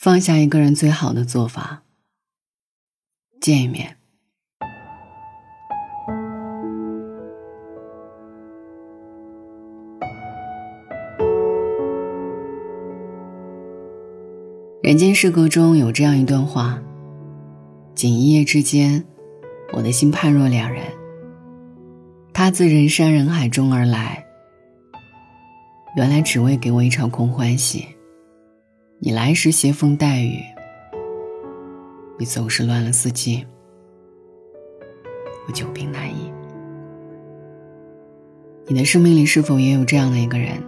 放下一个人最好的做法，见一面。人间失格中有这样一段话：仅一夜之间，我的心判若两人。他自人山人海中而来，原来只为给我一场空欢喜。你来时携风带雨，你走时乱了四季，我久病难医。你的生命里是否也有这样的一个人？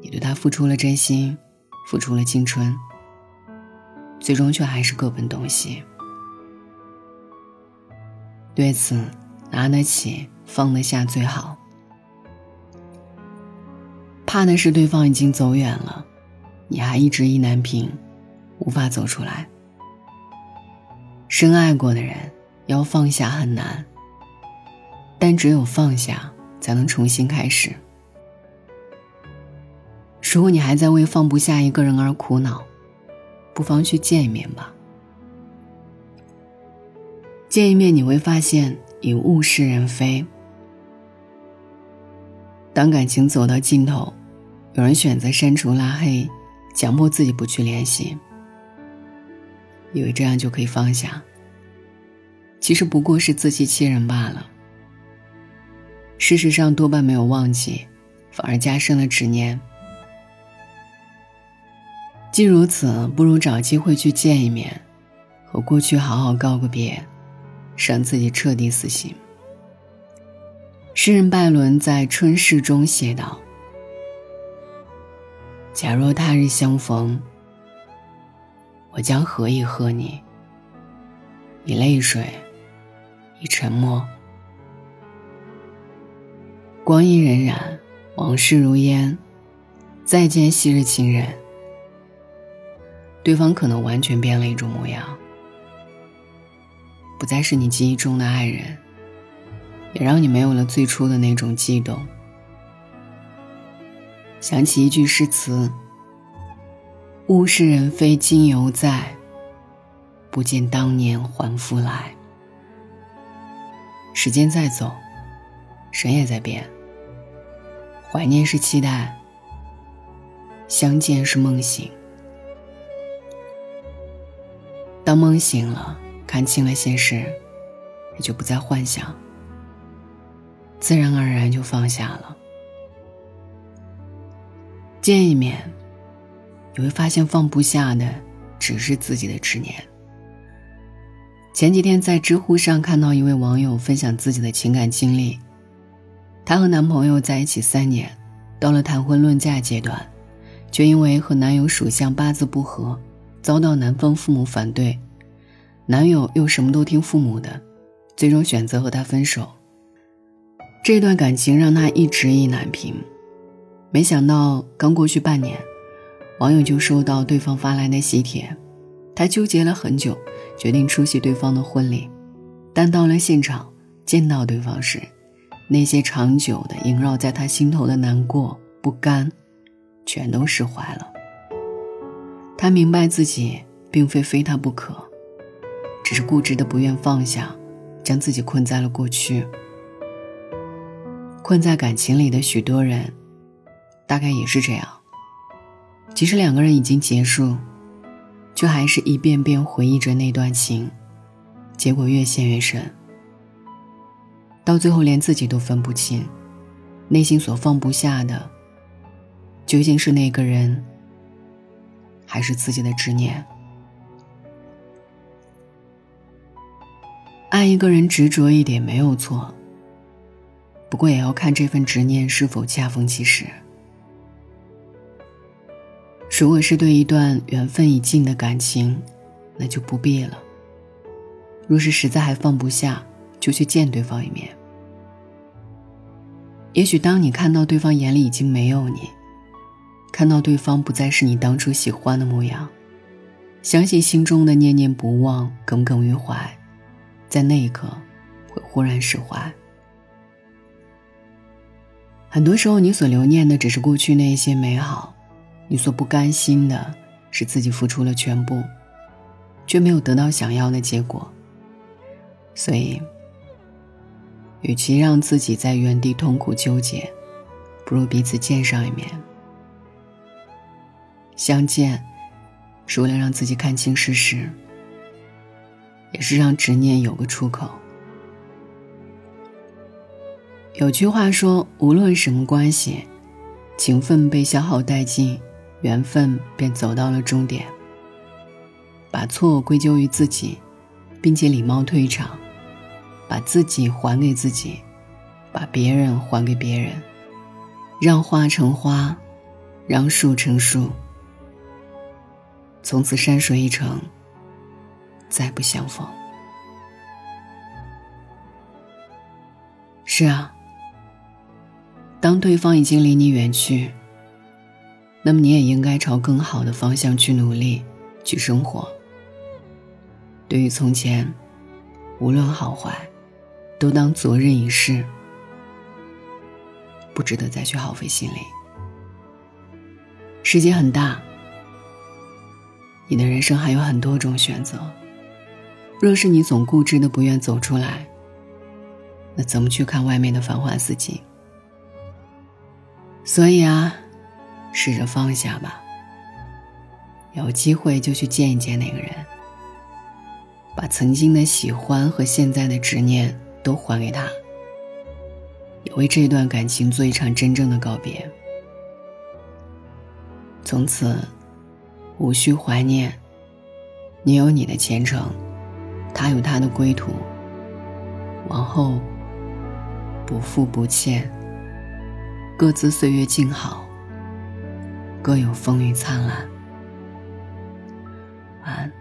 你对他付出了真心，付出了青春，最终却还是各奔东西。对此，拿得起放得下最好。怕的是对方已经走远了。你还一直意难平，无法走出来。深爱过的人要放下很难，但只有放下，才能重新开始。如果你还在为放不下一个人而苦恼，不妨去见一面吧。见一面，你会发现已物是人非。当感情走到尽头，有人选择删除拉黑。强迫自己不去联系，以为这样就可以放下。其实不过是自欺欺人罢了。事实上，多半没有忘记，反而加深了执念。既如此，不如找机会去见一面，和过去好好告个别，让自己彻底死心。诗人拜伦在《春逝》中写道。假若他日相逢，我将何以贺你？以泪水，以沉默。光阴荏苒，往事如烟。再见昔日情人，对方可能完全变了一种模样，不再是你记忆中的爱人，也让你没有了最初的那种悸动。想起一句诗词：“物是人非今犹在，不见当年还复来。”时间在走，人也在变。怀念是期待，相见是梦醒。当梦醒了，看清了现实，也就不再幻想，自然而然就放下了。见一面，你会发现放不下的只是自己的执念。前几天在知乎上看到一位网友分享自己的情感经历，她和男朋友在一起三年，到了谈婚论嫁阶段，却因为和男友属相八字不合，遭到男方父母反对，男友又什么都听父母的，最终选择和她分手。这段感情让她一直意难平。没想到刚过去半年，网友就收到对方发来的喜帖，他纠结了很久，决定出席对方的婚礼，但到了现场见到对方时，那些长久的萦绕在他心头的难过不甘，全都释怀了。他明白自己并非非他不可，只是固执的不愿放下，将自己困在了过去。困在感情里的许多人。大概也是这样。即使两个人已经结束，却还是一遍遍回忆着那段情，结果越陷越深。到最后，连自己都分不清，内心所放不下的，究竟是那个人，还是自己的执念？爱一个人执着一点没有错，不过也要看这份执念是否恰逢其时。如果是对一段缘分已尽的感情，那就不必了。若是实在还放不下，就去见对方一面。也许当你看到对方眼里已经没有你，看到对方不再是你当初喜欢的模样，相信心中的念念不忘、耿耿于怀，在那一刻会忽然释怀。很多时候，你所留念的只是过去那些美好。你所不甘心的，是自己付出了全部，却没有得到想要的结果。所以，与其让自己在原地痛苦纠结，不如彼此见上一面。相见，是为了让自己看清事实，也是让执念有个出口。有句话说：“无论什么关系，情分被消耗殆尽，缘分便走到了终点。”把错归咎于自己，并且礼貌退场。把自己还给自己，把别人还给别人，让花成花，让树成树，从此山水一程，再不相逢。是啊，当对方已经离你远去，那么你也应该朝更好的方向去努力，去生活。对于从前，无论好坏。都当昨日已逝，不值得再去耗费心力。世界很大，你的人生还有很多种选择。若是你总固执的不愿走出来，那怎么去看外面的繁华四季？所以啊，试着放下吧。有机会就去见一见那个人，把曾经的喜欢和现在的执念。都还给他，也为这段感情做一场真正的告别。从此，无需怀念。你有你的前程，他有他的归途。往后，不负不欠，各自岁月静好，各有风雨灿烂。晚安，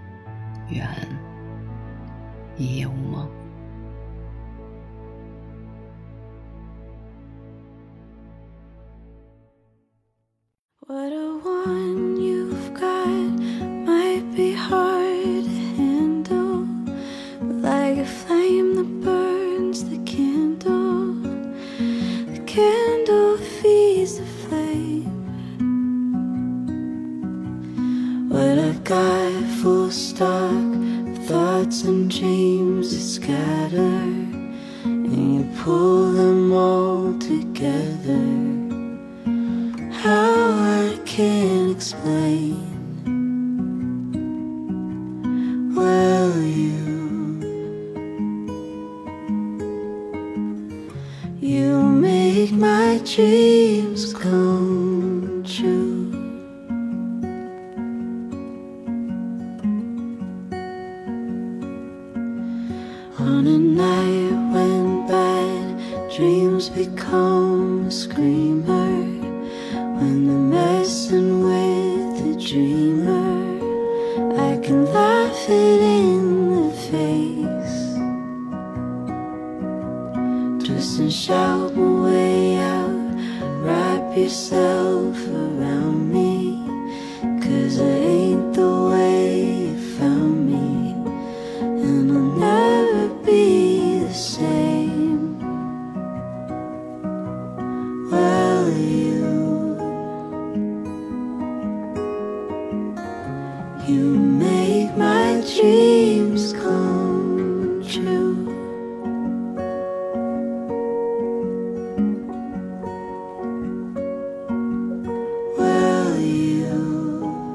愿一夜无梦。Dreams that scatter, and you pull them all together. How I can't explain. Well, you, you make my dreams come true. Become a screamer when I'm messing with a dreamer, I can laugh it in the face. Twist and shout my way out, wrap yourself around me, cause I You make my dreams come true. Well, you,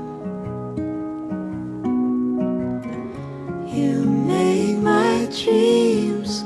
you make my dreams.